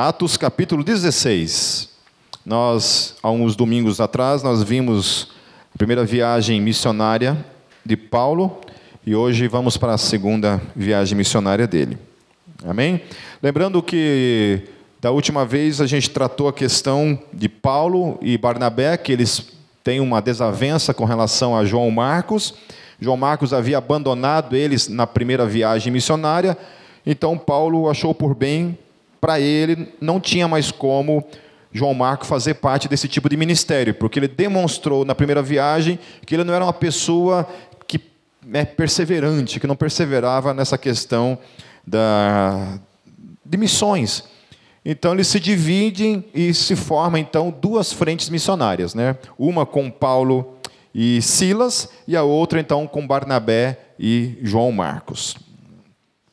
Atos capítulo 16. Nós, há uns domingos atrás, nós vimos a primeira viagem missionária de Paulo e hoje vamos para a segunda viagem missionária dele. Amém? Lembrando que da última vez a gente tratou a questão de Paulo e Barnabé, que eles têm uma desavença com relação a João Marcos. João Marcos havia abandonado eles na primeira viagem missionária, então Paulo achou por bem para ele não tinha mais como João Marco fazer parte desse tipo de ministério, porque ele demonstrou na primeira viagem que ele não era uma pessoa que é perseverante, que não perseverava nessa questão da, de missões. Então eles se dividem e se formam então duas frentes missionárias, né? Uma com Paulo e Silas e a outra então com Barnabé e João Marcos.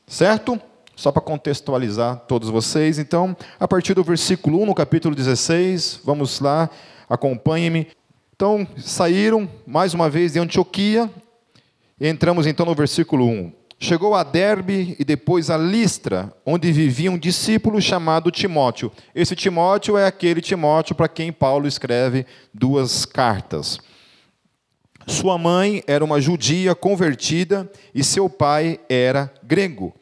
Certo? Só para contextualizar todos vocês. Então, a partir do versículo 1, no capítulo 16, vamos lá, acompanhe-me. Então, saíram mais uma vez de Antioquia, e entramos então no versículo 1. Chegou a Derbe e depois a Listra, onde vivia um discípulo chamado Timóteo. Esse Timóteo é aquele Timóteo para quem Paulo escreve duas cartas. Sua mãe era uma judia convertida e seu pai era grego.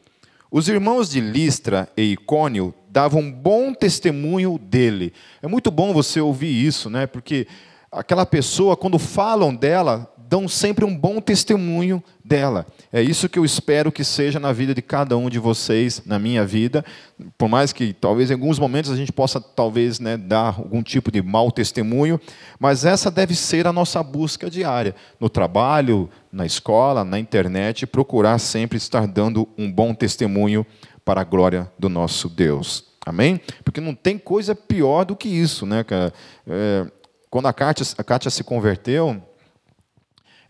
Os irmãos de Listra e Icônio davam bom testemunho dele. É muito bom você ouvir isso, né? Porque aquela pessoa, quando falam dela, dão sempre um bom testemunho dela. É isso que eu espero que seja na vida de cada um de vocês, na minha vida. Por mais que talvez em alguns momentos a gente possa talvez né, dar algum tipo de mau testemunho, mas essa deve ser a nossa busca diária no trabalho, na escola, na internet, procurar sempre estar dando um bom testemunho para a glória do nosso Deus. Amém? Porque não tem coisa pior do que isso, né, cara? É, quando a Kátia, a Kátia se converteu,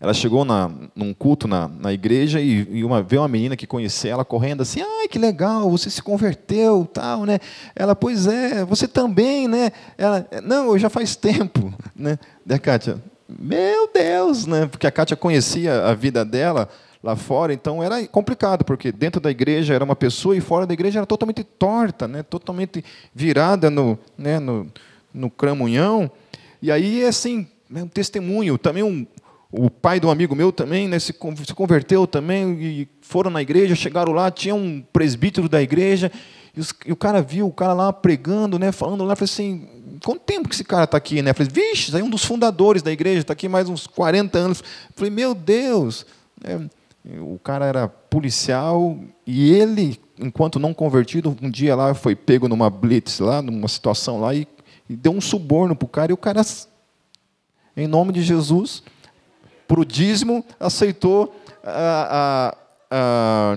ela chegou na, num culto na, na igreja e, e uma, veio uma menina que conhecia ela correndo assim, ai, que legal, você se converteu, tal, né? Ela, pois é, você também, né? Ela, não, já faz tempo, né? Da Kátia, meu Deus, né? Porque a Kátia conhecia a vida dela lá fora, então era complicado, porque dentro da igreja era uma pessoa e fora da igreja era totalmente torta, né? Totalmente virada no, né? no, no cramunhão. E aí, assim, né, um testemunho, também um, o pai de um amigo meu também né, se, converteu também e foram na igreja, chegaram lá, tinha um presbítero da igreja e, os, e o cara viu o cara lá pregando, né, falando lá, falei assim, quanto tempo que esse cara está aqui? Né? falei, vixe, é um dos fundadores da igreja, está aqui mais uns 40 anos. falei, meu Deus, é, o cara era policial e ele, enquanto não convertido, um dia lá foi pego numa blitz lá, numa situação lá e, e deu um suborno para o cara e o cara, em nome de Jesus, para o dízimo, aceitou a, a, a,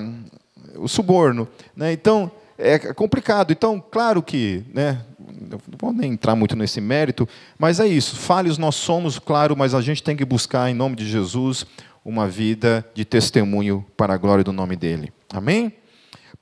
o suborno. Né? Então, é complicado. Então, claro que, né, não vou nem entrar muito nesse mérito, mas é isso. Falhos nós somos, claro, mas a gente tem que buscar, em nome de Jesus, uma vida de testemunho para a glória do nome dele. Amém?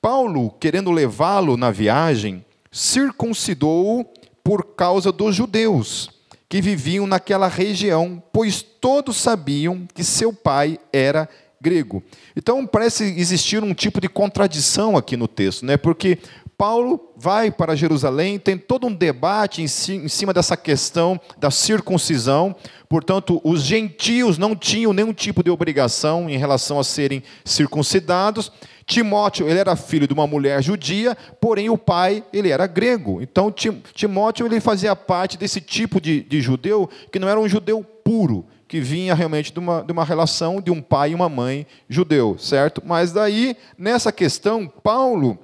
Paulo, querendo levá-lo na viagem, circuncidou-o por causa dos judeus que viviam naquela região, pois todos sabiam que seu pai era grego. Então parece existir um tipo de contradição aqui no texto, né? Porque Paulo vai para Jerusalém, tem todo um debate em cima dessa questão da circuncisão. Portanto, os gentios não tinham nenhum tipo de obrigação em relação a serem circuncidados. Timóteo, ele era filho de uma mulher judia, porém o pai, ele era grego. Então, Timóteo, ele fazia parte desse tipo de, de judeu, que não era um judeu puro, que vinha realmente de uma, de uma relação de um pai e uma mãe judeu, certo? Mas daí, nessa questão, Paulo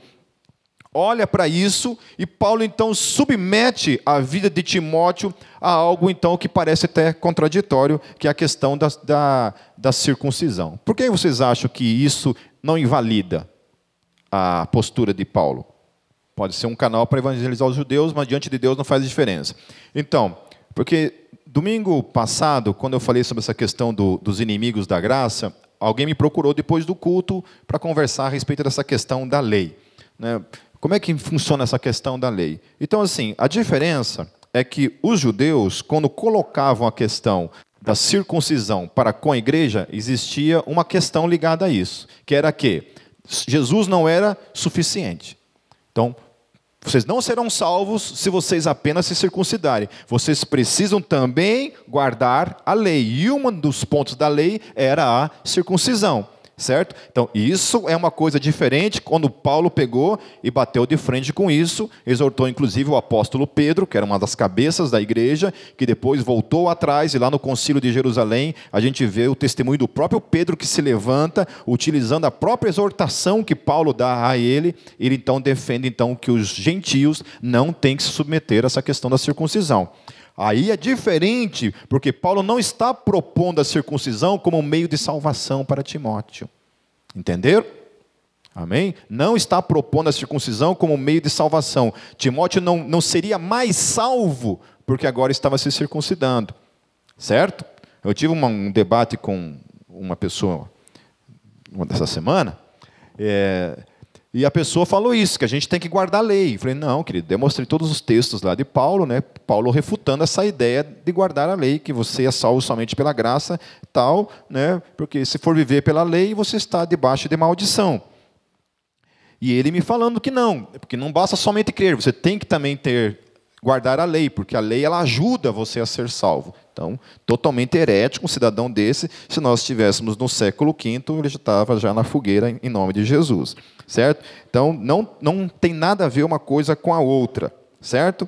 olha para isso e Paulo então submete a vida de Timóteo a algo então que parece até contraditório, que é a questão da, da, da circuncisão. Por que vocês acham que isso não invalida a postura de Paulo? Pode ser um canal para evangelizar os judeus, mas diante de Deus não faz diferença. Então, porque domingo passado, quando eu falei sobre essa questão do, dos inimigos da graça, alguém me procurou depois do culto para conversar a respeito dessa questão da lei. Né? Como é que funciona essa questão da lei? Então, assim, a diferença é que os judeus, quando colocavam a questão da circuncisão para com a igreja, existia uma questão ligada a isso, que era que Jesus não era suficiente. Então, Vocês não serão salvos se vocês apenas se circuncidarem. Vocês precisam também guardar a lei. E um dos pontos da lei era a circuncisão certo? Então, isso é uma coisa diferente quando Paulo pegou e bateu de frente com isso, exortou inclusive o apóstolo Pedro, que era uma das cabeças da igreja, que depois voltou atrás e lá no concílio de Jerusalém, a gente vê o testemunho do próprio Pedro que se levanta, utilizando a própria exortação que Paulo dá a ele, ele então defende então que os gentios não têm que se submeter a essa questão da circuncisão. Aí é diferente, porque Paulo não está propondo a circuncisão como um meio de salvação para Timóteo. Entenderam? Amém? Não está propondo a circuncisão como um meio de salvação. Timóteo não, não seria mais salvo porque agora estava se circuncidando. Certo? Eu tive uma, um debate com uma pessoa uma dessa semana. É, e a pessoa falou isso, que a gente tem que guardar a lei. Eu falei, não, querido, demonstrei todos os textos lá de Paulo, né? Paulo refutando essa ideia de guardar a lei, que você é salvo somente pela graça, tal, né? Porque se for viver pela lei, você está debaixo de maldição. E ele me falando que não, porque não basta somente crer, você tem que também ter guardar a lei, porque a lei ela ajuda você a ser salvo. Então, totalmente herético um cidadão desse, se nós estivéssemos no século V, ele já estava já na fogueira em nome de Jesus, certo? Então, não, não tem nada a ver uma coisa com a outra, certo?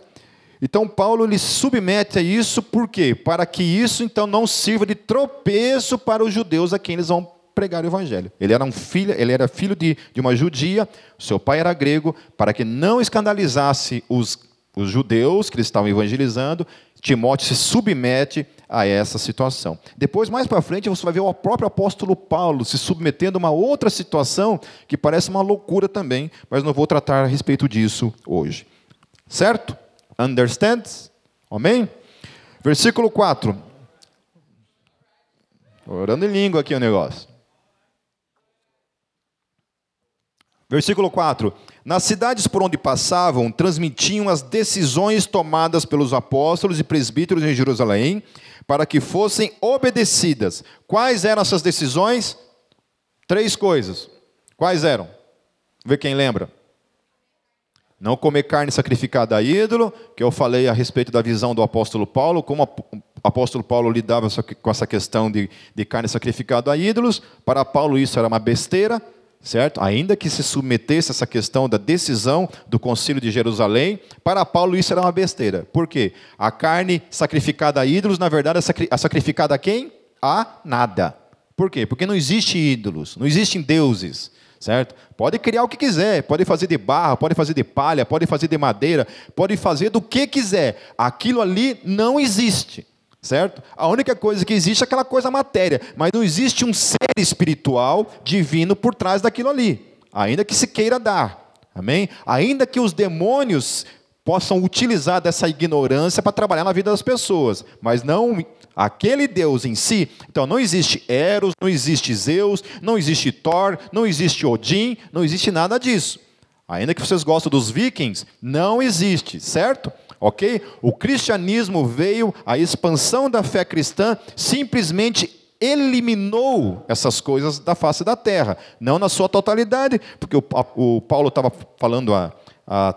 Então, Paulo lhe submete a isso, por quê? Para que isso, então, não sirva de tropeço para os judeus a quem eles vão pregar o evangelho. Ele era um filho, ele era filho de, de uma judia, seu pai era grego, para que não escandalizasse os os judeus que eles estavam evangelizando, Timóteo se submete a essa situação. Depois, mais para frente, você vai ver o próprio apóstolo Paulo se submetendo a uma outra situação que parece uma loucura também, mas não vou tratar a respeito disso hoje. Certo? Understands? Amém? Versículo 4. Orando em língua aqui o negócio. Versículo 4: Nas cidades por onde passavam, transmitiam as decisões tomadas pelos apóstolos e presbíteros em Jerusalém, para que fossem obedecidas. Quais eram essas decisões? Três coisas. Quais eram? Vê quem lembra. Não comer carne sacrificada a ídolo, que eu falei a respeito da visão do apóstolo Paulo, como o apóstolo Paulo lidava com essa questão de, de carne sacrificada a ídolos. Para Paulo isso era uma besteira certo? Ainda que se submetesse essa questão da decisão do Concílio de Jerusalém, para Paulo isso era uma besteira. Por quê? A carne sacrificada a ídolos, na verdade, é sacrificada a quem? A nada. Por quê? Porque não existe ídolos, não existem deuses, certo? Pode criar o que quiser, pode fazer de barro, pode fazer de palha, pode fazer de madeira, pode fazer do que quiser. Aquilo ali não existe certo? A única coisa que existe é aquela coisa matéria, mas não existe um ser espiritual divino por trás daquilo ali, ainda que se queira dar, amém? Ainda que os demônios possam utilizar dessa ignorância para trabalhar na vida das pessoas, mas não aquele Deus em si. Então não existe Eros, não existe Zeus, não existe Thor, não existe Odin, não existe nada disso. Ainda que vocês gostem dos vikings, não existe, certo? Ok? O cristianismo veio, a expansão da fé cristã simplesmente eliminou essas coisas da face da terra, não na sua totalidade, porque o, o Paulo estava falando há,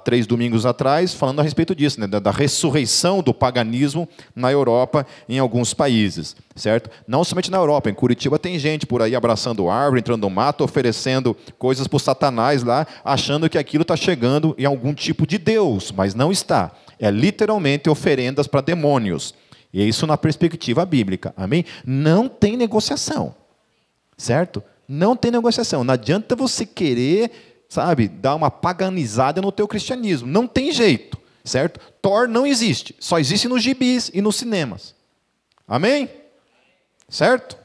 três domingos atrás, falando a respeito disso, né, da, da, ressurreição do paganismo na Europa, em alguns países, certo? Não somente na Europa, em Curitiba tem gente por aí abraçando árvore, entrando no mato, oferecendo coisas para o Satanás lá, achando que aquilo está chegando em algum tipo de Deus, mas não está. É literalmente oferendas para demônios. E é isso na perspectiva bíblica. Amém? Não tem negociação. Certo? Não tem negociação. Não adianta você querer, sabe, dar uma paganizada no teu cristianismo. Não tem jeito. Certo? Thor não existe. Só existe nos gibis e nos cinemas. Amém? Certo?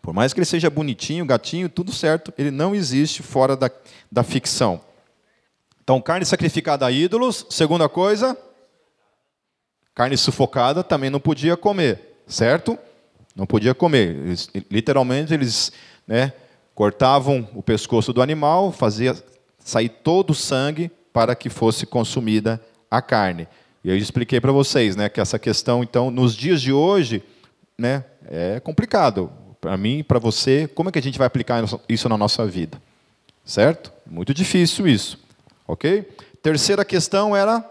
Por mais que ele seja bonitinho, gatinho, tudo certo, ele não existe fora da, da ficção. Então, carne sacrificada a ídolos. Segunda coisa, carne sufocada também não podia comer, certo? Não podia comer. Eles, literalmente, eles né, cortavam o pescoço do animal, fazia sair todo o sangue para que fosse consumida a carne. E eu expliquei para vocês né, que essa questão, então, nos dias de hoje, né, é complicado. Para mim para você, como é que a gente vai aplicar isso na nossa vida? Certo? Muito difícil isso. Ok? Terceira questão era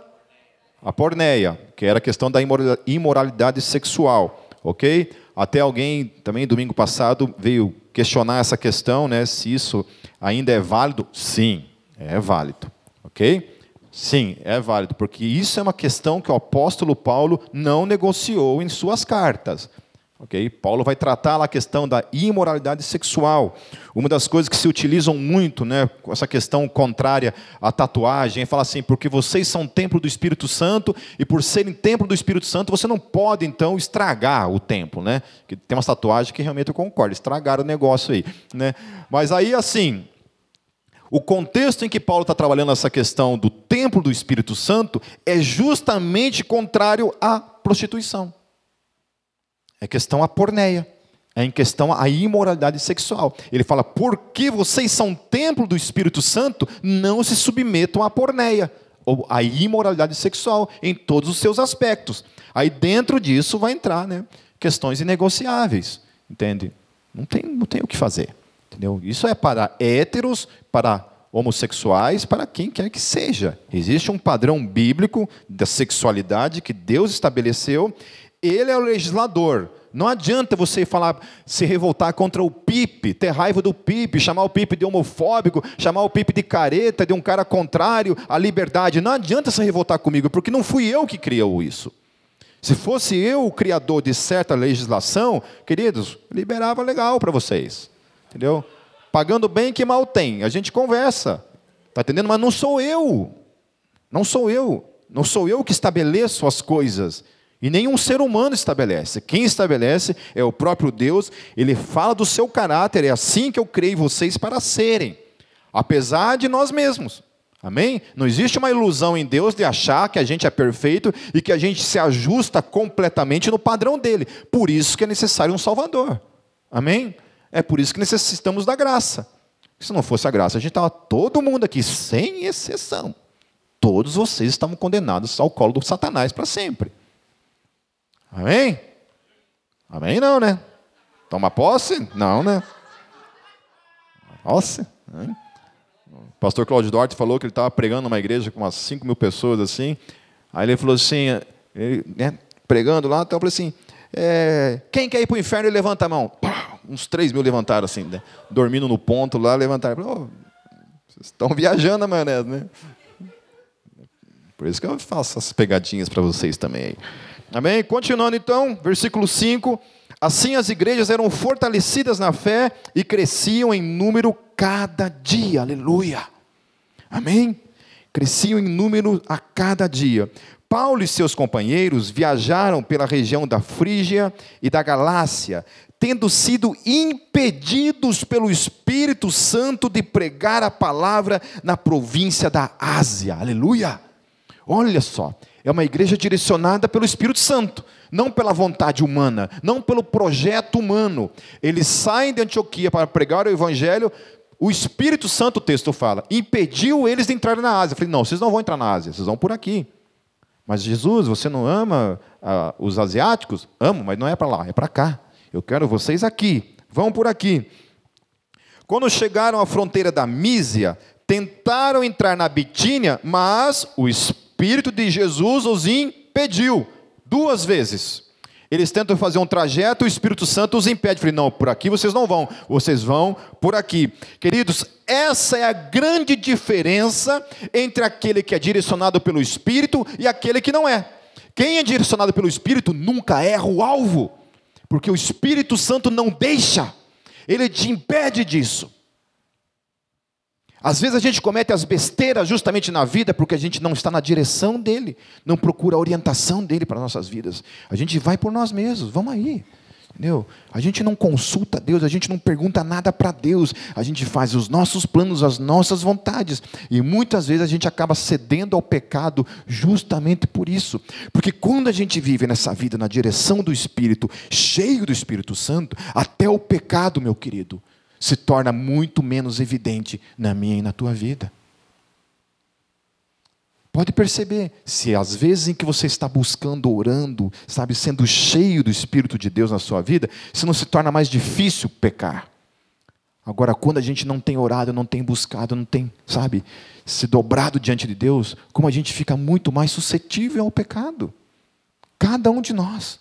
a porneia, que era a questão da imoralidade sexual. Ok? Até alguém também domingo passado veio questionar essa questão, né? Se isso ainda é válido? Sim, é válido. Ok? Sim, é válido, porque isso é uma questão que o apóstolo Paulo não negociou em suas cartas. Okay? Paulo vai tratar lá a questão da imoralidade sexual. Uma das coisas que se utilizam muito, né, essa questão contrária à tatuagem, é falar assim, porque vocês são templo do Espírito Santo, e por serem templo do Espírito Santo, você não pode, então, estragar o templo. Né? Tem uma tatuagem que realmente eu concordo, estragar o negócio aí. Né? Mas aí, assim, o contexto em que Paulo está trabalhando essa questão do templo do Espírito Santo é justamente contrário à prostituição. É questão a porneia. É em questão a imoralidade sexual. Ele fala: porque vocês são templo do Espírito Santo, não se submetam à porneia, ou à imoralidade sexual, em todos os seus aspectos. Aí dentro disso vai entrar né, questões inegociáveis. Entende? Não tem, não tem o que fazer. Entendeu? Isso é para héteros, para homossexuais, para quem quer que seja. Existe um padrão bíblico da sexualidade que Deus estabeleceu ele é o legislador. Não adianta você falar, se revoltar contra o Pipe, ter raiva do Pipe, chamar o Pipe de homofóbico, chamar o Pipe de careta, de um cara contrário à liberdade. Não adianta se revoltar comigo, porque não fui eu que criou isso. Se fosse eu o criador de certa legislação, queridos, liberava legal para vocês. Entendeu? Pagando bem que mal tem. A gente conversa. Está entendendo? Mas não sou eu. Não sou eu. Não sou eu que estabeleço as coisas. E nenhum ser humano estabelece. Quem estabelece é o próprio Deus. Ele fala do seu caráter. É assim que eu criei vocês para serem, apesar de nós mesmos. Amém? Não existe uma ilusão em Deus de achar que a gente é perfeito e que a gente se ajusta completamente no padrão dele. Por isso que é necessário um Salvador. Amém? É por isso que necessitamos da graça. Se não fosse a graça, a gente estava todo mundo aqui, sem exceção. Todos vocês estavam condenados ao colo do Satanás para sempre. Amém? Amém não, né? Toma posse? Não, né? Posse? Hein? O pastor Cláudio Duarte falou que ele estava pregando numa igreja com umas 5 mil pessoas assim. Aí ele falou assim, ele, né, pregando lá, então eu falei assim, é, quem quer ir para o inferno levanta a mão? Uns 3 mil levantaram assim, né, dormindo no ponto lá, levantaram. Oh, vocês estão viajando na maionese, né? Por isso que eu faço essas pegadinhas para vocês também aí. Amém? Continuando então, versículo 5. Assim as igrejas eram fortalecidas na fé e cresciam em número cada dia. Aleluia. Amém? Cresciam em número a cada dia. Paulo e seus companheiros viajaram pela região da Frígia e da Galácia, tendo sido impedidos pelo Espírito Santo de pregar a palavra na província da Ásia. Aleluia! Olha só, é uma igreja direcionada pelo Espírito Santo, não pela vontade humana, não pelo projeto humano. Eles saem de Antioquia para pregar o Evangelho. O Espírito Santo, o texto fala, impediu eles de entrar na Ásia. Eu falei, não, vocês não vão entrar na Ásia, vocês vão por aqui. Mas Jesus, você não ama ah, os asiáticos? Amo, mas não é para lá, é para cá. Eu quero vocês aqui. Vão por aqui. Quando chegaram à fronteira da Mísia, tentaram entrar na Bitínia, mas o Espírito Espírito de Jesus os impediu duas vezes. Eles tentam fazer um trajeto, o Espírito Santo os impede. falei, não, por aqui vocês não vão, vocês vão por aqui. Queridos, essa é a grande diferença entre aquele que é direcionado pelo Espírito e aquele que não é. Quem é direcionado pelo Espírito nunca erra o alvo, porque o Espírito Santo não deixa, ele te impede disso. Às vezes a gente comete as besteiras justamente na vida porque a gente não está na direção dele, não procura a orientação dele para nossas vidas. A gente vai por nós mesmos, vamos aí. Entendeu? A gente não consulta Deus, a gente não pergunta nada para Deus, a gente faz os nossos planos, as nossas vontades, e muitas vezes a gente acaba cedendo ao pecado justamente por isso, porque quando a gente vive nessa vida na direção do Espírito, cheio do Espírito Santo, até o pecado, meu querido, se torna muito menos evidente na minha e na tua vida. Pode perceber, se às vezes em que você está buscando, orando, sabe, sendo cheio do Espírito de Deus na sua vida, se não se torna mais difícil pecar. Agora, quando a gente não tem orado, não tem buscado, não tem, sabe, se dobrado diante de Deus, como a gente fica muito mais suscetível ao pecado. Cada um de nós.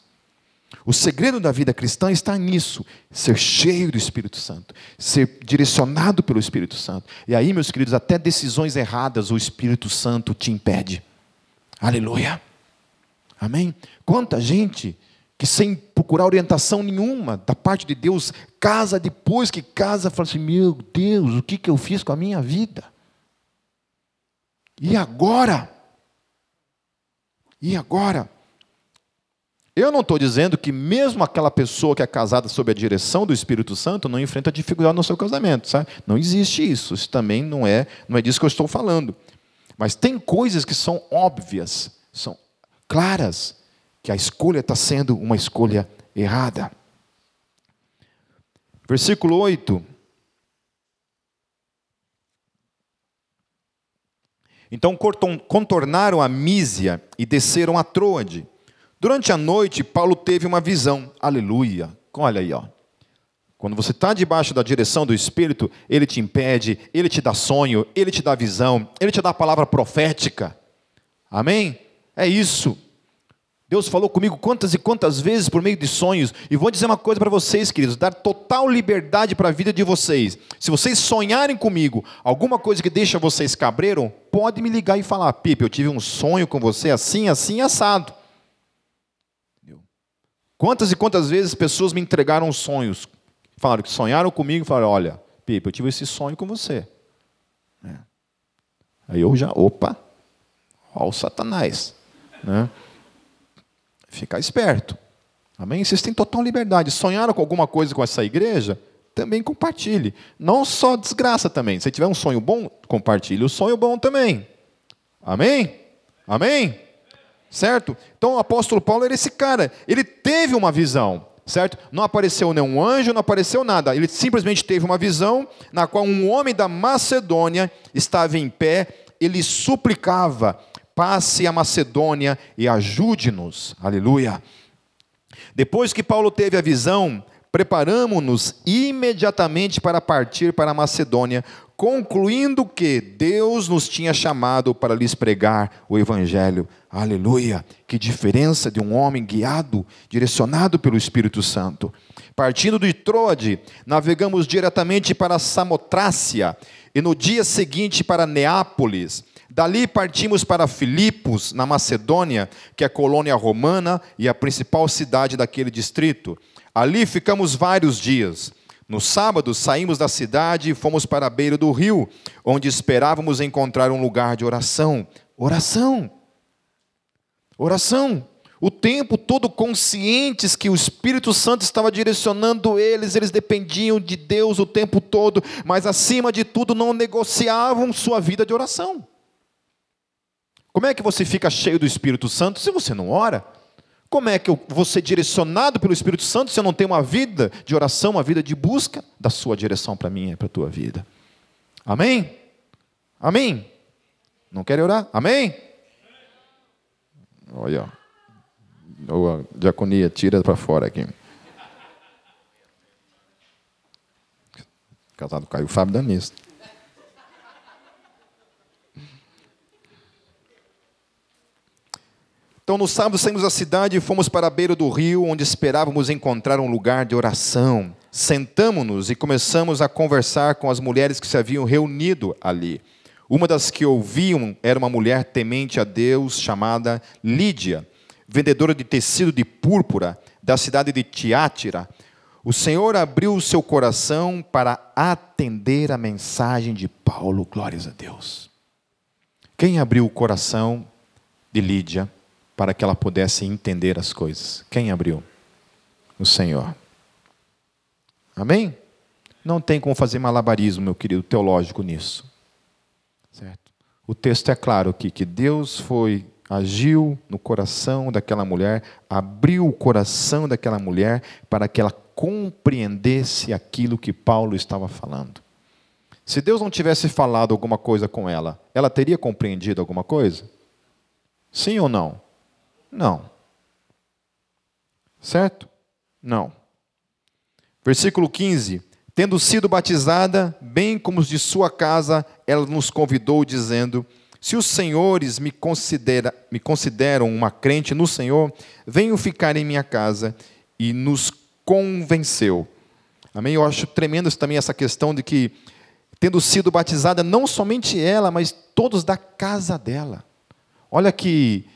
O segredo da vida cristã está nisso, ser cheio do Espírito Santo, ser direcionado pelo Espírito Santo. E aí, meus queridos, até decisões erradas o Espírito Santo te impede. Aleluia. Amém? Quanta gente que sem procurar orientação nenhuma da parte de Deus, casa depois que casa, fala assim: meu Deus, o que, que eu fiz com a minha vida? E agora? E agora? Eu não estou dizendo que mesmo aquela pessoa que é casada sob a direção do Espírito Santo não enfrenta dificuldade no seu casamento, sabe? Não existe isso. Isso também não é, não é disso que eu estou falando. Mas tem coisas que são óbvias, são claras, que a escolha está sendo uma escolha errada. Versículo 8. Então contornaram a Mísia e desceram a Troade. Durante a noite, Paulo teve uma visão. Aleluia. Olha aí, ó. Quando você está debaixo da direção do Espírito, ele te impede, ele te dá sonho, ele te dá visão, ele te dá a palavra profética. Amém? É isso. Deus falou comigo quantas e quantas vezes por meio de sonhos, e vou dizer uma coisa para vocês, queridos: dar total liberdade para a vida de vocês. Se vocês sonharem comigo alguma coisa que deixa vocês cabreiro, pode me ligar e falar: Pipe, eu tive um sonho com você assim, assim, assado. Quantas e quantas vezes pessoas me entregaram sonhos, falaram que sonharam comigo falaram: Olha, Pipa, eu tive esse sonho com você. É. Aí eu já, opa, ó o Satanás. Né? Ficar esperto. Amém? Vocês têm total liberdade. Sonharam com alguma coisa com essa igreja? Também compartilhe. Não só desgraça também. Se tiver um sonho bom, compartilhe o sonho bom também. Amém? Amém? Certo? Então o apóstolo Paulo era esse cara, ele teve uma visão, certo? Não apareceu nenhum anjo, não apareceu nada, ele simplesmente teve uma visão na qual um homem da Macedônia estava em pé, ele suplicava: passe a Macedônia e ajude-nos, aleluia. Depois que Paulo teve a visão, preparamos-nos imediatamente para partir para a Macedônia, concluindo que Deus nos tinha chamado para lhes pregar o Evangelho. Aleluia! Que diferença de um homem guiado, direcionado pelo Espírito Santo. Partindo de Troade, navegamos diretamente para Samotrácia e no dia seguinte para Neápolis. Dali partimos para Filipos, na Macedônia, que é colônia romana e a principal cidade daquele distrito. Ali ficamos vários dias. No sábado, saímos da cidade e fomos para a beira do rio, onde esperávamos encontrar um lugar de oração. Oração. Oração. O tempo todo conscientes que o Espírito Santo estava direcionando eles, eles dependiam de Deus o tempo todo, mas acima de tudo não negociavam sua vida de oração. Como é que você fica cheio do Espírito Santo se você não ora? Como é que eu vou ser direcionado pelo Espírito Santo se eu não tenho uma vida de oração, uma vida de busca da sua direção para mim e para a tua vida? Amém? Amém? Não quer orar? Amém? Olha, ou a diaconia tira para fora aqui. Casado Caio Fábio Danista. Então, no sábado, saímos da cidade e fomos para a beira do rio, onde esperávamos encontrar um lugar de oração. Sentamos-nos e começamos a conversar com as mulheres que se haviam reunido ali. Uma das que ouviam era uma mulher temente a Deus, chamada Lídia, vendedora de tecido de púrpura da cidade de Tiátira. O Senhor abriu o seu coração para atender a mensagem de Paulo. Glórias a Deus. Quem abriu o coração de Lídia? para que ela pudesse entender as coisas. Quem abriu? O Senhor. Amém? Não tem como fazer malabarismo, meu querido teológico, nisso. Certo? O texto é claro aqui que Deus foi agiu no coração daquela mulher, abriu o coração daquela mulher para que ela compreendesse aquilo que Paulo estava falando. Se Deus não tivesse falado alguma coisa com ela, ela teria compreendido alguma coisa? Sim ou não? Não. Certo? Não. Versículo 15: Tendo sido batizada, bem como os de sua casa, ela nos convidou, dizendo: Se os senhores me, considera, me consideram uma crente no Senhor, venham ficar em minha casa. E nos convenceu. Amém? Eu acho tremendo também essa questão de que, tendo sido batizada, não somente ela, mas todos da casa dela. Olha que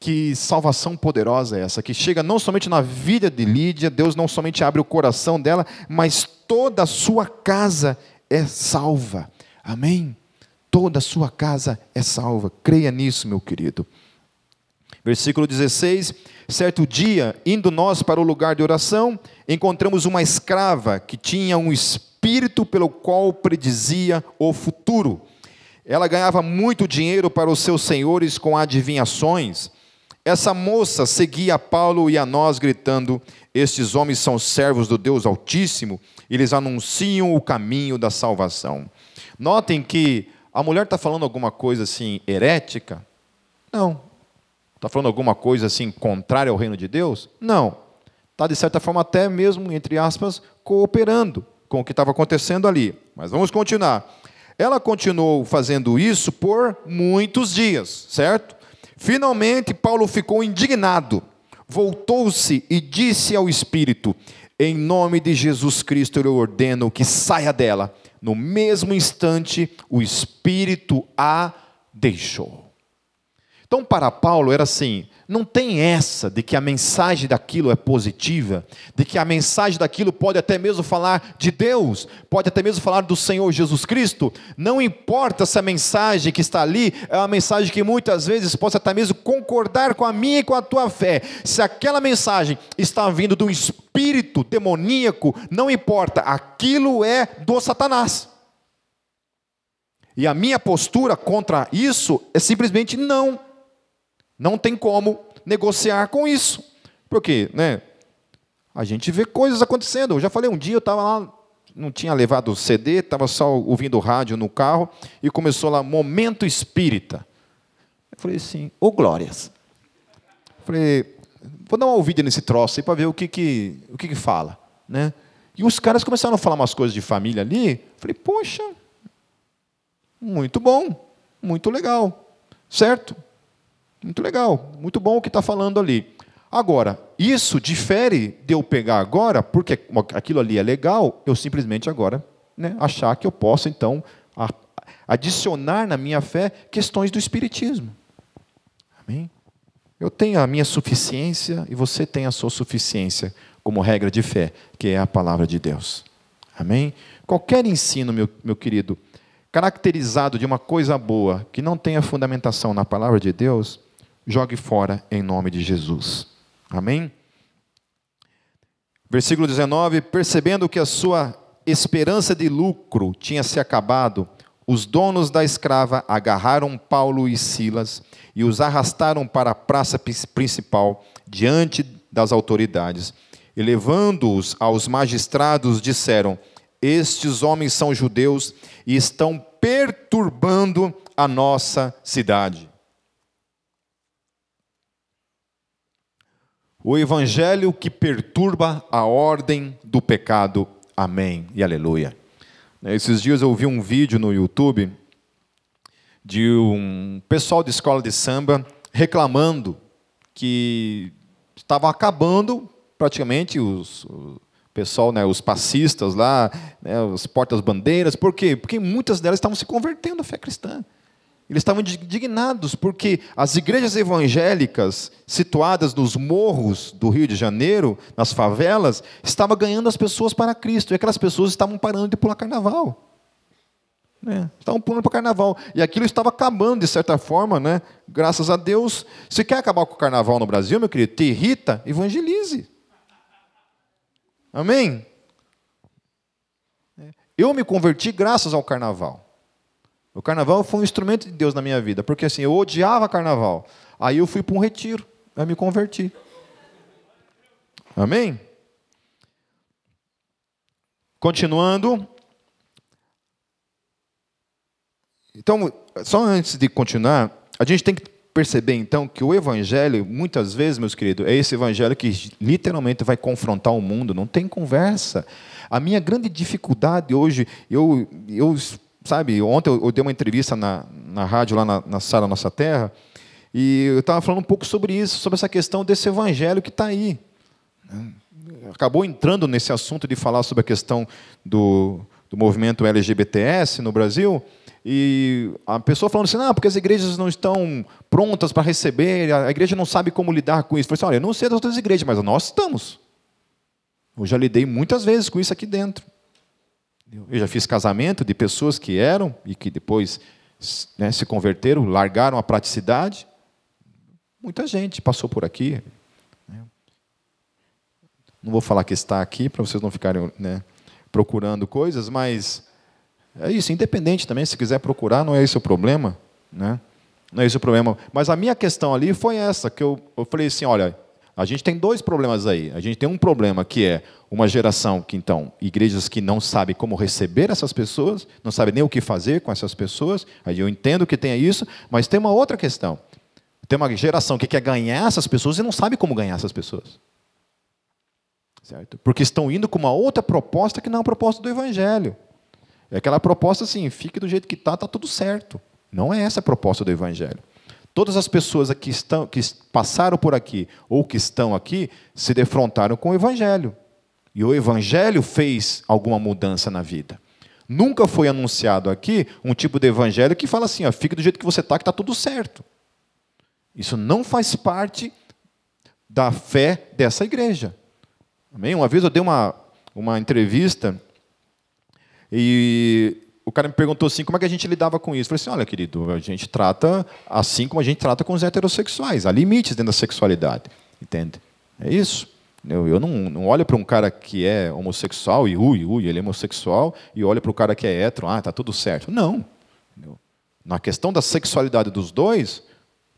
que salvação poderosa é essa, que chega não somente na vida de Lídia, Deus não somente abre o coração dela, mas toda a sua casa é salva. Amém? Toda a sua casa é salva. Creia nisso, meu querido. Versículo 16: Certo dia, indo nós para o lugar de oração, encontramos uma escrava que tinha um espírito pelo qual predizia o futuro. Ela ganhava muito dinheiro para os seus senhores com adivinhações essa moça seguia Paulo e a nós, gritando: Estes homens são servos do Deus Altíssimo, eles anunciam o caminho da salvação. Notem que a mulher está falando alguma coisa assim herética? Não. Está falando alguma coisa assim contrária ao reino de Deus? Não. Está, de certa forma, até mesmo, entre aspas, cooperando com o que estava acontecendo ali. Mas vamos continuar. Ela continuou fazendo isso por muitos dias, certo? Finalmente, Paulo ficou indignado, voltou-se e disse ao Espírito: Em nome de Jesus Cristo, eu ordeno que saia dela. No mesmo instante, o Espírito a deixou. Então, para Paulo era assim: não tem essa de que a mensagem daquilo é positiva, de que a mensagem daquilo pode até mesmo falar de Deus, pode até mesmo falar do Senhor Jesus Cristo. Não importa se a mensagem que está ali é uma mensagem que muitas vezes possa até mesmo concordar com a minha e com a tua fé. Se aquela mensagem está vindo de um espírito demoníaco, não importa, aquilo é do Satanás. E a minha postura contra isso é simplesmente não. Não tem como negociar com isso. Porque, né? A gente vê coisas acontecendo. Eu já falei, um dia eu estava lá, não tinha levado o CD, estava só ouvindo o rádio no carro, e começou lá, Momento Espírita. Eu falei assim, ô oh, glórias. Eu falei, vou dar uma ouvida nesse troço aí para ver o que que, o que que fala. Né? E os caras começaram a falar umas coisas de família ali. Falei, poxa, muito bom, muito legal, certo? Muito legal, muito bom o que está falando ali. Agora, isso difere de eu pegar agora, porque aquilo ali é legal, eu simplesmente agora né, achar que eu posso, então, adicionar na minha fé questões do Espiritismo. Amém? Eu tenho a minha suficiência e você tem a sua suficiência como regra de fé, que é a palavra de Deus. Amém? Qualquer ensino, meu, meu querido, caracterizado de uma coisa boa, que não tenha fundamentação na palavra de Deus, jogue fora em nome de Jesus. Amém? Versículo 19: Percebendo que a sua esperança de lucro tinha se acabado, os donos da escrava agarraram Paulo e Silas e os arrastaram para a praça principal, diante das autoridades. E levando-os aos magistrados, disseram: Estes homens são judeus e estão perturbando a nossa cidade. O evangelho que perturba a ordem do pecado. Amém e aleluia. Esses dias eu vi um vídeo no YouTube de um pessoal de escola de samba reclamando que estavam acabando praticamente os, pessoal, né, os passistas lá, né, os portas-bandeiras. Por quê? Porque muitas delas estavam se convertendo à fé cristã. Eles estavam indignados porque as igrejas evangélicas situadas nos morros do Rio de Janeiro, nas favelas, estavam ganhando as pessoas para Cristo. E aquelas pessoas estavam parando de pular carnaval. É, estavam pulando para o carnaval. E aquilo estava acabando, de certa forma, né? graças a Deus. Se quer acabar com o carnaval no Brasil, meu querido, te irrita, evangelize. Amém? Eu me converti graças ao carnaval. O carnaval foi um instrumento de Deus na minha vida, porque assim, eu odiava carnaval. Aí eu fui para um retiro, aí me converti. Amém? Continuando. Então, só antes de continuar, a gente tem que perceber então que o evangelho, muitas vezes, meus queridos, é esse evangelho que literalmente vai confrontar o mundo, não tem conversa. A minha grande dificuldade hoje, eu, eu sabe, ontem eu, dei uma entrevista na, na rádio lá na, na Sala Nossa Terra, e eu estava falando um pouco sobre isso, sobre essa questão desse evangelho que está aí. Acabou entrando nesse assunto de falar sobre a questão do, do movimento LGBTS no Brasil, e a pessoa falando assim, não, porque as igrejas não estão prontas para receber, a igreja não sabe como lidar com isso. Eu falei assim, olha, eu não sei das outras igrejas, mas nós estamos. Eu já lidei muitas vezes com isso aqui dentro. Eu já fiz casamento de pessoas que eram e que depois né, se converteram, largaram a praticidade. Muita gente passou por aqui. Né. Não vou falar que está aqui para vocês não ficarem né, procurando coisas, mas é isso, independente também, se quiser procurar, não é esse o problema. Né? Não é esse o problema. Mas a minha questão ali foi essa, que eu, eu falei assim, olha, a gente tem dois problemas aí. A gente tem um problema que é uma geração que, então, igrejas que não sabem como receber essas pessoas, não sabem nem o que fazer com essas pessoas. Aí eu entendo que tenha isso, mas tem uma outra questão. Tem uma geração que quer ganhar essas pessoas e não sabe como ganhar essas pessoas. Certo? Porque estão indo com uma outra proposta que não é a proposta do Evangelho. É aquela proposta assim, fique do jeito que está, está tudo certo. Não é essa a proposta do Evangelho. Todas as pessoas que, estão, que passaram por aqui ou que estão aqui se defrontaram com o Evangelho. E o Evangelho fez alguma mudança na vida. Nunca foi anunciado aqui um tipo de evangelho que fala assim: ó, fique do jeito que você está, que está tudo certo. Isso não faz parte da fé dessa igreja. Amém? Uma vez eu dei uma, uma entrevista e o cara me perguntou assim, como é que a gente lidava com isso? Eu falei assim, olha, querido, a gente trata assim como a gente trata com os heterossexuais. Há limites dentro da sexualidade, entende? É isso. Eu, eu não, não olho para um cara que é homossexual e ui, ui, ele é homossexual, e olho para o cara que é hétero, ah, tá tudo certo. Não. Na questão da sexualidade dos dois,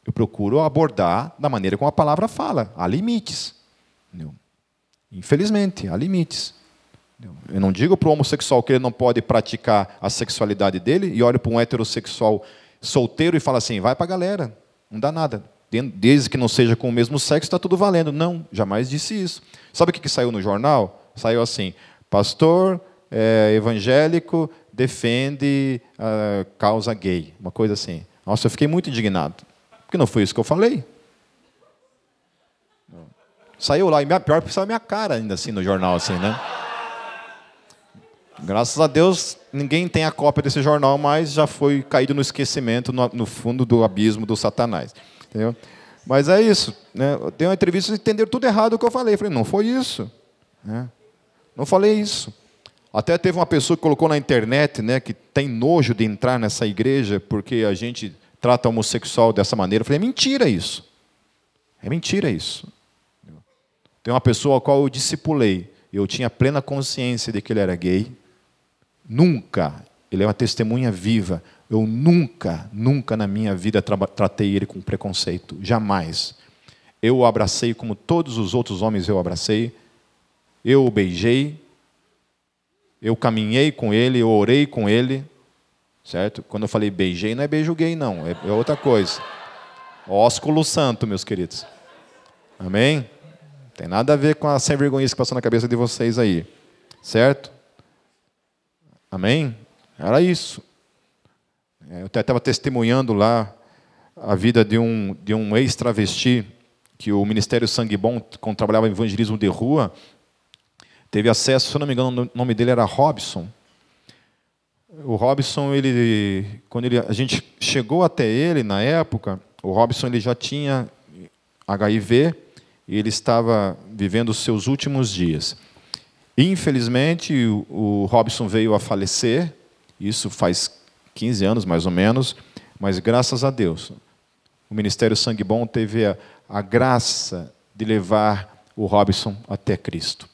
eu procuro abordar da maneira como a palavra fala. Há limites. Infelizmente, há limites. Eu não digo para o homossexual que ele não pode praticar a sexualidade dele e olho para um heterossexual solteiro e falo assim: vai para a galera, não dá nada. Desde que não seja com o mesmo sexo, está tudo valendo. Não, jamais disse isso. Sabe o que, que saiu no jornal? Saiu assim: pastor é, evangélico defende a causa gay. Uma coisa assim. Nossa, eu fiquei muito indignado. Porque não foi isso que eu falei. Saiu lá, e pior que saiu minha cara ainda assim no jornal, assim, né? Graças a Deus, ninguém tem a cópia desse jornal, mas já foi caído no esquecimento, no, no fundo do abismo do Satanás. Entendeu? Mas é isso. Né? Eu dei uma entrevista e entenderam tudo errado o que eu falei. Eu falei, não foi isso. Né? Não falei isso. Até teve uma pessoa que colocou na internet né, que tem nojo de entrar nessa igreja porque a gente trata homossexual dessa maneira. Eu falei, é mentira isso. É mentira isso. Tem uma pessoa a qual eu discipulei. Eu tinha plena consciência de que ele era gay. Nunca, ele é uma testemunha viva. Eu nunca, nunca na minha vida tra tratei ele com preconceito. Jamais. Eu o abracei como todos os outros homens eu abracei. Eu o beijei. Eu caminhei com ele, eu orei com ele. Certo? Quando eu falei beijei, não é beijo gay, não. É, é outra coisa. Ósculo santo, meus queridos. Amém? Tem nada a ver com a sem vergonha que passou na cabeça de vocês aí. Certo? Amém? Era isso. É, eu estava testemunhando lá a vida de um, de um ex-travesti que o Ministério Sangue Bom, quando trabalhava em evangelismo de rua, teve acesso, se eu não me engano, o nome dele era Robson. O Robson, ele, quando ele, a gente chegou até ele na época, o Robson ele já tinha HIV e ele estava vivendo os seus últimos dias. Infelizmente, o Robson veio a falecer, isso faz 15 anos mais ou menos, mas graças a Deus, o Ministério Sangue Bom teve a, a graça de levar o Robson até Cristo.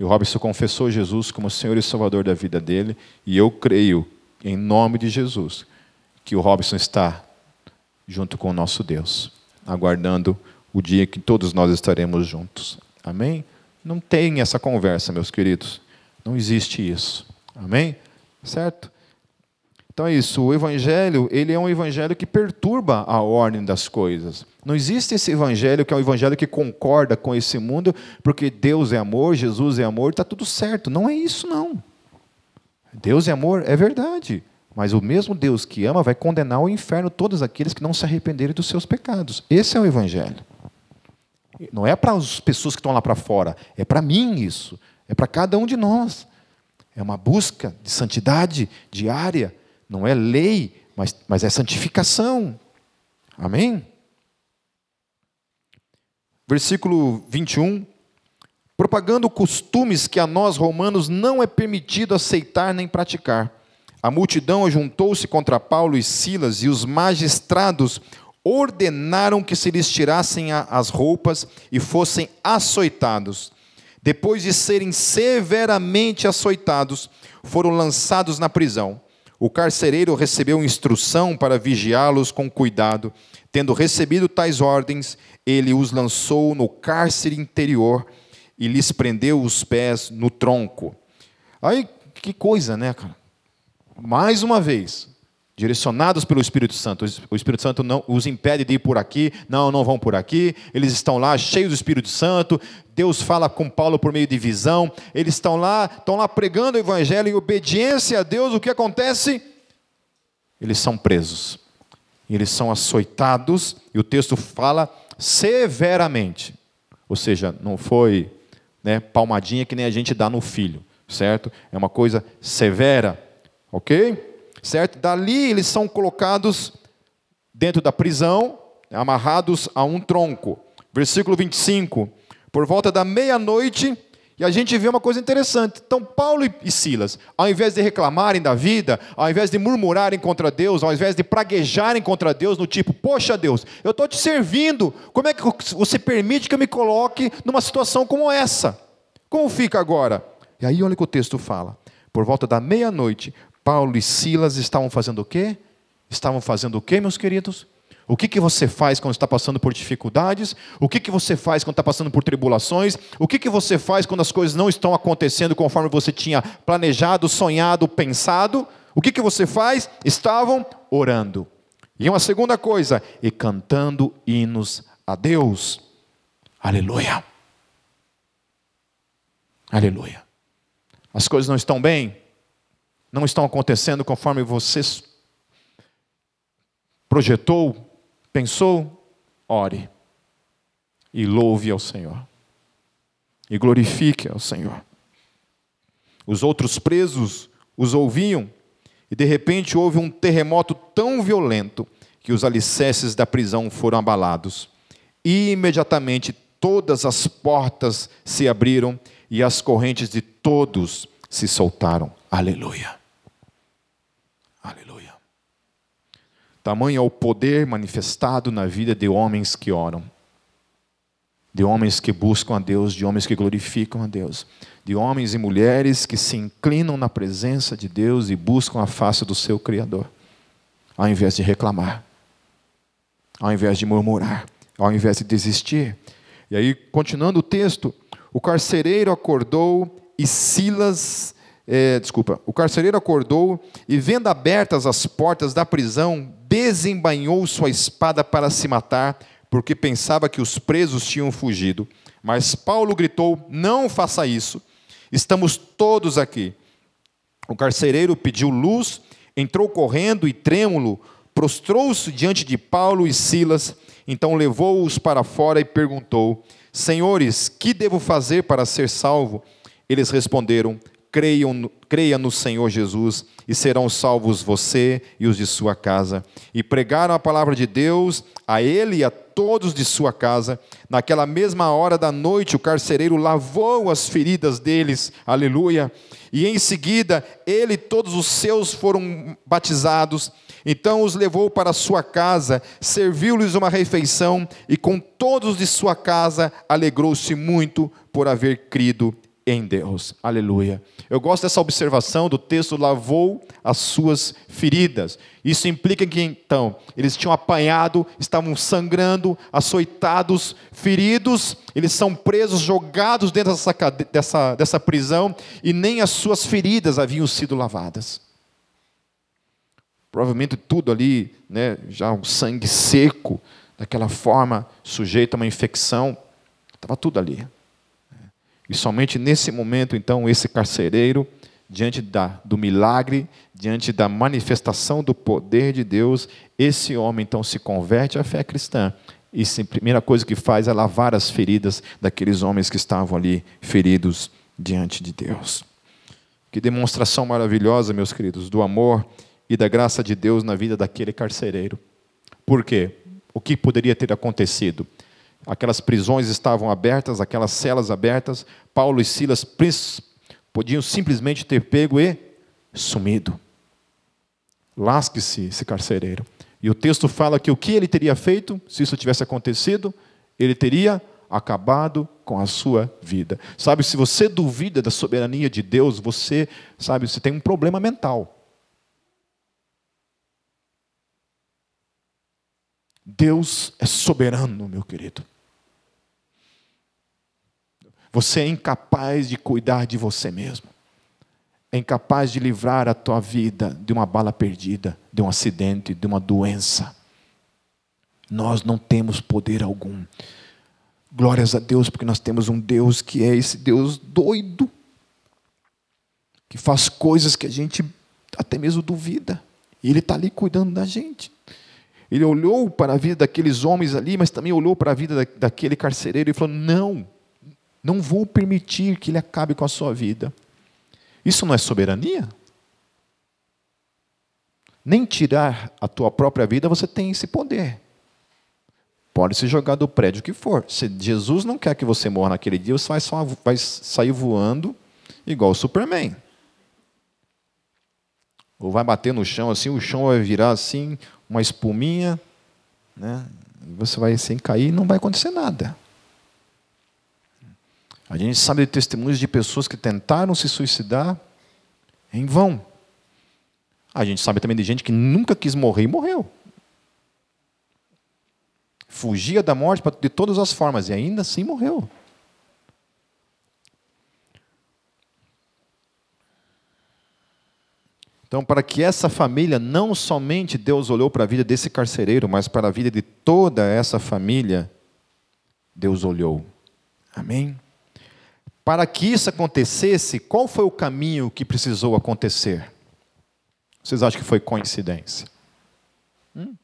E o Robson confessou Jesus como Senhor e Salvador da vida dele, e eu creio, em nome de Jesus, que o Robson está junto com o nosso Deus, aguardando o dia que todos nós estaremos juntos. Amém? Não tem essa conversa, meus queridos. Não existe isso. Amém? Certo? Então é isso, o evangelho, ele é um evangelho que perturba a ordem das coisas. Não existe esse evangelho que é um evangelho que concorda com esse mundo, porque Deus é amor, Jesus é amor, está tudo certo. Não é isso não. Deus é amor, é verdade. Mas o mesmo Deus que ama vai condenar ao inferno todos aqueles que não se arrependerem dos seus pecados. Esse é o evangelho. Não é para as pessoas que estão lá para fora, é para mim isso. É para cada um de nós. É uma busca de santidade diária não é lei, mas, mas é santificação. Amém? Versículo 21. Propagando costumes que a nós romanos não é permitido aceitar nem praticar. A multidão ajuntou-se contra Paulo e Silas, e os magistrados ordenaram que se lhes tirassem as roupas e fossem açoitados. Depois de serem severamente açoitados, foram lançados na prisão. O carcereiro recebeu instrução para vigiá-los com cuidado. Tendo recebido tais ordens, ele os lançou no cárcere interior e lhes prendeu os pés no tronco. Aí, que coisa, né, cara? Mais uma vez, direcionados pelo Espírito Santo. O Espírito Santo não os impede de ir por aqui, não, não vão por aqui. Eles estão lá cheios do Espírito Santo. Deus fala com Paulo por meio de visão. Eles estão lá, estão lá pregando o evangelho em obediência a Deus. O que acontece? Eles são presos. Eles são açoitados e o texto fala severamente. Ou seja, não foi né, palmadinha que nem a gente dá no filho, certo? É uma coisa severa, ok? Certo? Dali eles são colocados dentro da prisão, amarrados a um tronco. Versículo 25. Por volta da meia-noite, e a gente vê uma coisa interessante. Então, Paulo e Silas, ao invés de reclamarem da vida, ao invés de murmurarem contra Deus, ao invés de praguejarem contra Deus, no tipo, poxa Deus, eu estou te servindo, como é que você permite que eu me coloque numa situação como essa? Como fica agora? E aí, olha o que o texto fala. Por volta da meia-noite, Paulo e Silas estavam fazendo o quê? Estavam fazendo o quê, meus queridos? O que, que você faz quando está passando por dificuldades? O que, que você faz quando está passando por tribulações? O que, que você faz quando as coisas não estão acontecendo conforme você tinha planejado, sonhado, pensado? O que, que você faz? Estavam orando. E uma segunda coisa, e cantando hinos a Deus. Aleluia. Aleluia. As coisas não estão bem? Não estão acontecendo conforme você projetou, pensou, ore e louve ao Senhor e glorifique ao Senhor. Os outros presos os ouviam e de repente houve um terremoto tão violento que os alicerces da prisão foram abalados. E imediatamente todas as portas se abriram e as correntes de todos se soltaram. Aleluia. Tamanho é o poder manifestado na vida de homens que oram, de homens que buscam a Deus, de homens que glorificam a Deus, de homens e mulheres que se inclinam na presença de Deus e buscam a face do seu Criador, ao invés de reclamar, ao invés de murmurar, ao invés de desistir. E aí, continuando o texto, o carcereiro acordou e Silas é, desculpa, o carcereiro acordou e, vendo abertas as portas da prisão, desembainhou sua espada para se matar, porque pensava que os presos tinham fugido. Mas Paulo gritou: Não faça isso, estamos todos aqui. O carcereiro pediu luz, entrou correndo e trêmulo, prostrou-se diante de Paulo e Silas, então levou-os para fora e perguntou: Senhores, que devo fazer para ser salvo? Eles responderam: creiam, creia no Senhor Jesus e serão salvos você e os de sua casa. E pregaram a palavra de Deus a ele e a todos de sua casa. Naquela mesma hora da noite, o carcereiro lavou as feridas deles, aleluia. E em seguida, ele e todos os seus foram batizados. Então os levou para sua casa, serviu-lhes uma refeição, e com todos de sua casa alegrou-se muito por haver crido em Deus. Aleluia. Eu gosto dessa observação do texto lavou as suas feridas. Isso implica que então eles tinham apanhado, estavam sangrando, açoitados, feridos, eles são presos, jogados dentro dessa, dessa, dessa prisão e nem as suas feridas haviam sido lavadas. provavelmente tudo ali, né, já um sangue seco, daquela forma, sujeito a uma infecção, estava tudo ali. E somente nesse momento, então, esse carcereiro, diante da, do milagre, diante da manifestação do poder de Deus, esse homem então se converte à fé cristã. E a primeira coisa que faz é lavar as feridas daqueles homens que estavam ali feridos diante de Deus. Que demonstração maravilhosa, meus queridos, do amor e da graça de Deus na vida daquele carcereiro. Por quê? O que poderia ter acontecido? Aquelas prisões estavam abertas, aquelas celas abertas. Paulo e Silas podiam simplesmente ter pego e sumido. Lasque-se esse carcereiro. E o texto fala que o que ele teria feito, se isso tivesse acontecido, ele teria acabado com a sua vida. Sabe, se você duvida da soberania de Deus, você, sabe, você tem um problema mental. Deus é soberano, meu querido. Você é incapaz de cuidar de você mesmo. É incapaz de livrar a tua vida de uma bala perdida, de um acidente, de uma doença. Nós não temos poder algum. Glórias a Deus, porque nós temos um Deus que é esse Deus doido, que faz coisas que a gente até mesmo duvida. E Ele está ali cuidando da gente. Ele olhou para a vida daqueles homens ali, mas também olhou para a vida daquele carcereiro e falou: Não, não vou permitir que ele acabe com a sua vida. Isso não é soberania? Nem tirar a tua própria vida você tem esse poder. Pode se jogar do prédio que for. Se Jesus não quer que você morra naquele dia, você vai, só, vai sair voando igual o Superman. Ou vai bater no chão assim, o chão vai virar assim, uma espuminha, né? você vai sem cair e não vai acontecer nada. A gente sabe de testemunhos de pessoas que tentaram se suicidar em vão. A gente sabe também de gente que nunca quis morrer e morreu. Fugia da morte de todas as formas e ainda assim morreu. Então, para que essa família, não somente Deus olhou para a vida desse carcereiro, mas para a vida de toda essa família, Deus olhou. Amém? Para que isso acontecesse, qual foi o caminho que precisou acontecer? Vocês acham que foi coincidência? Hum?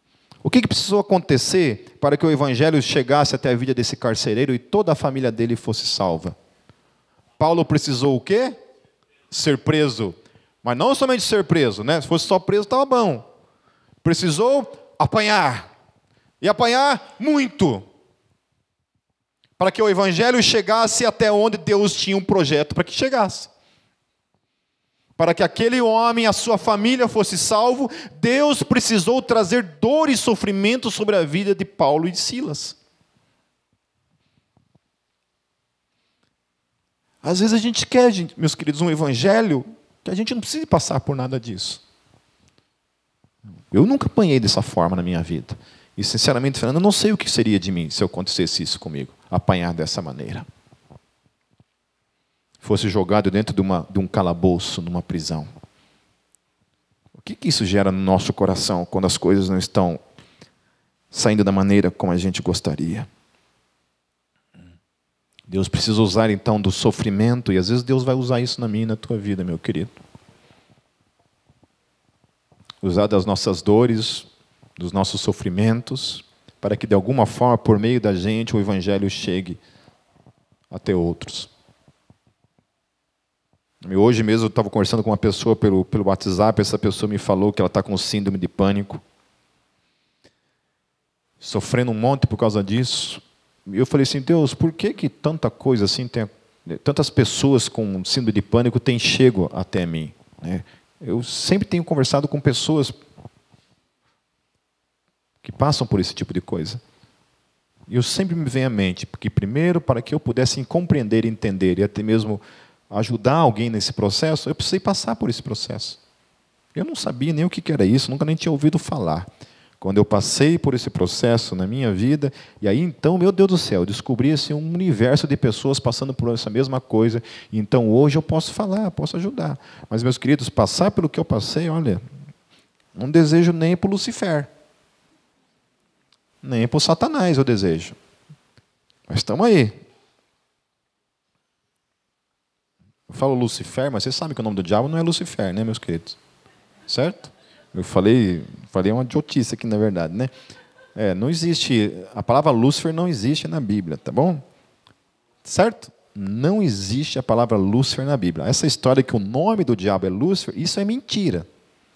O que, que precisou acontecer para que o evangelho chegasse até a vida desse carcereiro e toda a família dele fosse salva? Paulo precisou o quê? Ser preso. Mas não somente ser preso, né? Se fosse só preso, estava bom. Precisou apanhar. E apanhar muito. Para que o evangelho chegasse até onde Deus tinha um projeto para que chegasse. Para que aquele homem, a sua família fosse salvo, Deus precisou trazer dor e sofrimento sobre a vida de Paulo e de Silas. Às vezes a gente quer, meus queridos, um evangelho que a gente não precisa passar por nada disso. Eu nunca apanhei dessa forma na minha vida. E, sinceramente falando, eu não sei o que seria de mim se acontecesse isso comigo, apanhar dessa maneira. Fosse jogado dentro de, uma, de um calabouço, numa prisão. O que, que isso gera no nosso coração quando as coisas não estão saindo da maneira como a gente gostaria? Deus precisa usar então do sofrimento, e às vezes Deus vai usar isso na minha e na tua vida, meu querido. Usar das nossas dores, dos nossos sofrimentos, para que de alguma forma, por meio da gente, o Evangelho chegue até outros. Hoje mesmo eu estava conversando com uma pessoa pelo, pelo WhatsApp, essa pessoa me falou que ela está com síndrome de pânico, sofrendo um monte por causa disso. E eu falei assim, Deus, por que, que tanta coisa assim, tem, tantas pessoas com síndrome de pânico têm chego até mim? Né? Eu sempre tenho conversado com pessoas que passam por esse tipo de coisa. E eu sempre me vem à mente, porque primeiro, para que eu pudesse compreender, entender e até mesmo ajudar alguém nesse processo, eu precisei passar por esse processo. Eu não sabia nem o que era isso, nunca nem tinha ouvido falar. Quando eu passei por esse processo na minha vida, e aí então, meu Deus do céu, descobri assim, um universo de pessoas passando por essa mesma coisa, então hoje eu posso falar, posso ajudar. Mas, meus queridos, passar pelo que eu passei, olha, Não desejo nem para Lucifer. Nem o Satanás eu desejo. Mas estamos aí. Eu falo Lucifer, mas você sabe que o nome do diabo não é Lucifer, né, meus queridos? Certo? Eu falei, falei uma idiotice aqui, na verdade, né? É, não existe, a palavra Lúcifer não existe na Bíblia, tá bom? Certo? Não existe a palavra Lúcifer na Bíblia. Essa história que o nome do diabo é Lúcifer, isso é mentira,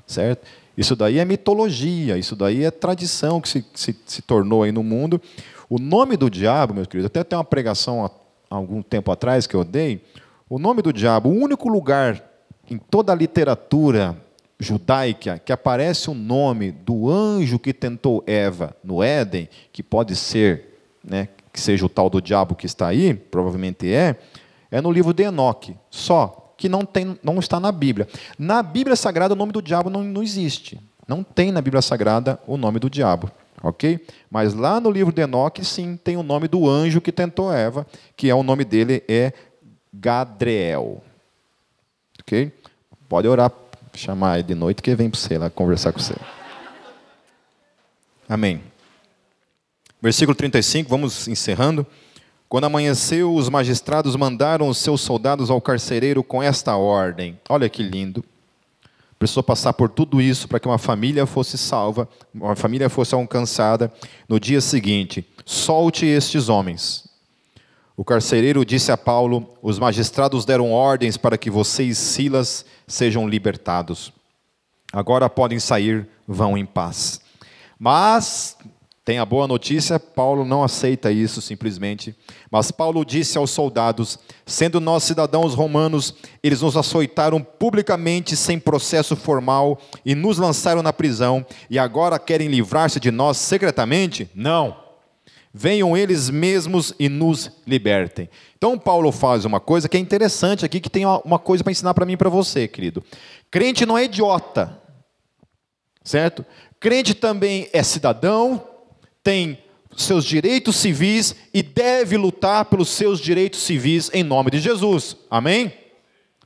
certo? Isso daí é mitologia, isso daí é tradição que se, se, se tornou aí no mundo. O nome do diabo, meus queridos, até tem uma pregação há algum tempo atrás que eu dei. O nome do diabo, o único lugar em toda a literatura judaica que aparece o nome do anjo que tentou Eva no Éden, que pode ser, né, que seja o tal do diabo que está aí, provavelmente é, é no livro de Enoque, só que não, tem, não está na Bíblia. Na Bíblia Sagrada o nome do diabo não, não existe. Não tem na Bíblia Sagrada o nome do diabo. Ok? Mas lá no livro de Enoque, sim, tem o nome do anjo que tentou Eva, que é o nome dele é Gadreel. Ok? Pode orar chamar ele de noite que vem para você lá conversar com você. Amém. Versículo 35, vamos encerrando. Quando amanheceu, os magistrados mandaram os seus soldados ao carcereiro com esta ordem. Olha que lindo. Precisou passar por tudo isso para que uma família fosse salva, uma família fosse alcançada. No dia seguinte, solte estes homens. O carcereiro disse a Paulo: Os magistrados deram ordens para que você e Silas sejam libertados. Agora podem sair, vão em paz. Mas tem a boa notícia, Paulo não aceita isso simplesmente. Mas Paulo disse aos soldados: sendo nós cidadãos romanos, eles nos açoitaram publicamente sem processo formal e nos lançaram na prisão, e agora querem livrar-se de nós secretamente? Não venham eles mesmos e nos libertem. Então, Paulo faz uma coisa que é interessante aqui, que tem uma coisa para ensinar para mim e para você, querido. Crente não é idiota, certo? Crente também é cidadão, tem seus direitos civis e deve lutar pelos seus direitos civis em nome de Jesus. Amém?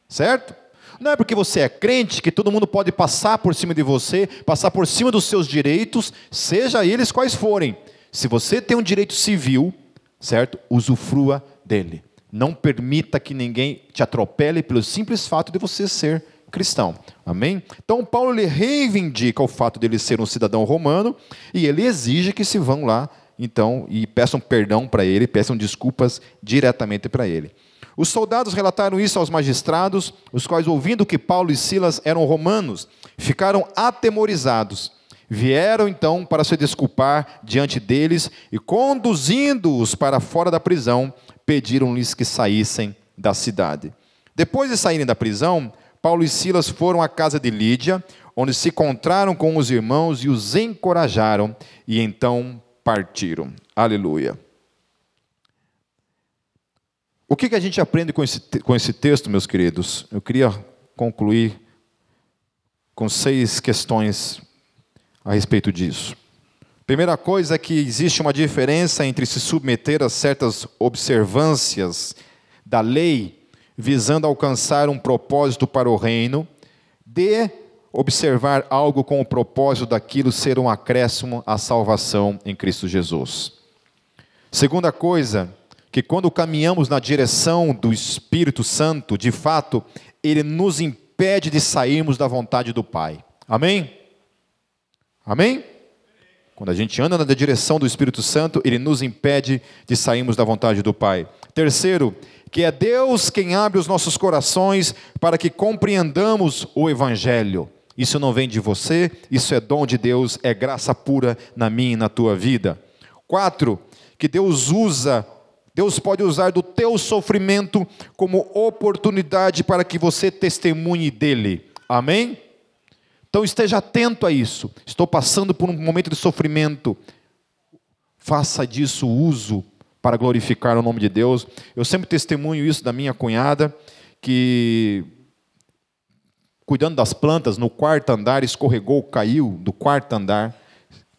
Certo? Não é porque você é crente que todo mundo pode passar por cima de você, passar por cima dos seus direitos, seja eles quais forem. Se você tem um direito civil, certo? Usufrua dele. Não permita que ninguém te atropele pelo simples fato de você ser cristão. Amém? Então Paulo reivindica o fato dele ser um cidadão romano e ele exige que se vão lá, então, e peçam perdão para ele, peçam desculpas diretamente para ele. Os soldados relataram isso aos magistrados, os quais, ouvindo que Paulo e Silas eram romanos, ficaram atemorizados Vieram então para se desculpar diante deles e, conduzindo-os para fora da prisão, pediram-lhes que saíssem da cidade. Depois de saírem da prisão, Paulo e Silas foram à casa de Lídia, onde se encontraram com os irmãos e os encorajaram, e então partiram. Aleluia. O que, a gente aprende com esse, com esse texto, meus queridos? Eu queria concluir com seis questões a respeito disso. Primeira coisa é que existe uma diferença entre se submeter a certas observâncias da lei, visando alcançar um propósito para o reino, de observar algo com o propósito daquilo ser um acréscimo à salvação em Cristo Jesus. Segunda coisa, que quando caminhamos na direção do Espírito Santo, de fato, ele nos impede de sairmos da vontade do Pai. Amém? Amém? Quando a gente anda na direção do Espírito Santo, ele nos impede de sairmos da vontade do Pai. Terceiro, que é Deus quem abre os nossos corações para que compreendamos o Evangelho. Isso não vem de você, isso é dom de Deus, é graça pura na minha e na tua vida. Quatro, que Deus usa, Deus pode usar do teu sofrimento como oportunidade para que você testemunhe dele. Amém? Então esteja atento a isso. Estou passando por um momento de sofrimento. Faça disso uso para glorificar o nome de Deus. Eu sempre testemunho isso da minha cunhada, que cuidando das plantas no quarto andar, escorregou, caiu do quarto andar,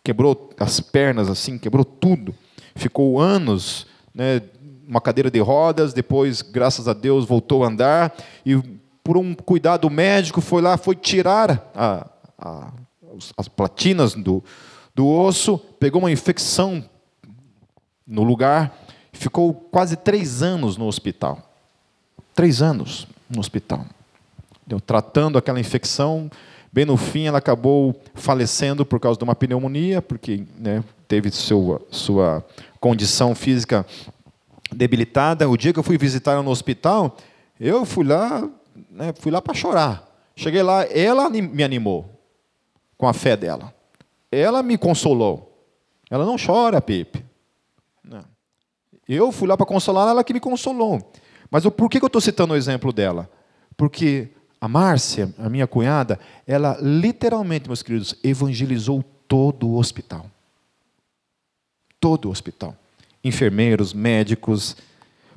quebrou as pernas assim, quebrou tudo. Ficou anos, né, uma cadeira de rodas, depois, graças a Deus, voltou a andar e por um cuidado médico, foi lá, foi tirar a, a, as platinas do, do osso, pegou uma infecção no lugar, ficou quase três anos no hospital. Três anos no hospital. Deu, tratando aquela infecção, bem no fim ela acabou falecendo por causa de uma pneumonia, porque né, teve sua, sua condição física debilitada. O dia que eu fui visitar ela no hospital, eu fui lá, né, fui lá para chorar. Cheguei lá, ela me animou com a fé dela. Ela me consolou. Ela não chora, Pepe. Eu fui lá para consolar ela que me consolou. Mas por que eu estou citando o exemplo dela? Porque a Márcia, a minha cunhada, ela literalmente, meus queridos, evangelizou todo o hospital. Todo o hospital. Enfermeiros, médicos,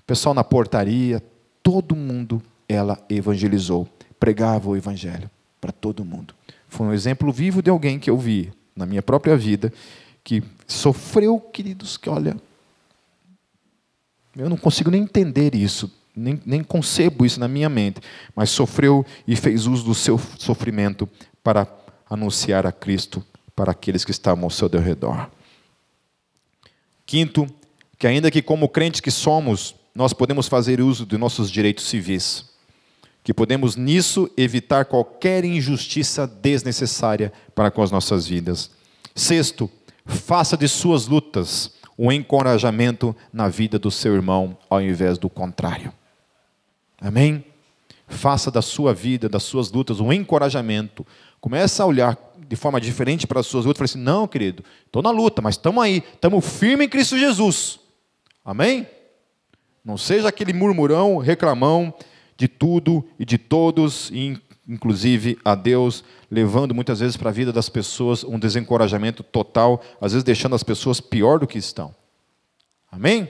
pessoal na portaria, todo mundo ela evangelizou. Pregava o evangelho para todo mundo. Foi um exemplo vivo de alguém que eu vi na minha própria vida que sofreu, queridos, que olha, eu não consigo nem entender isso, nem, nem concebo isso na minha mente, mas sofreu e fez uso do seu sofrimento para anunciar a Cristo para aqueles que estavam ao seu redor. Quinto, que ainda que como crentes que somos, nós podemos fazer uso de nossos direitos civis, que podemos nisso evitar qualquer injustiça desnecessária para com as nossas vidas. Sexto, faça de suas lutas um encorajamento na vida do seu irmão, ao invés do contrário. Amém? Faça da sua vida, das suas lutas, um encorajamento. Começa a olhar de forma diferente para as suas lutas. Fala assim: não, querido, estou na luta, mas estamos aí, estamos firmes em Cristo Jesus. Amém? Não seja aquele murmurão, reclamão de tudo e de todos, inclusive a Deus, levando muitas vezes para a vida das pessoas um desencorajamento total, às vezes deixando as pessoas pior do que estão. Amém?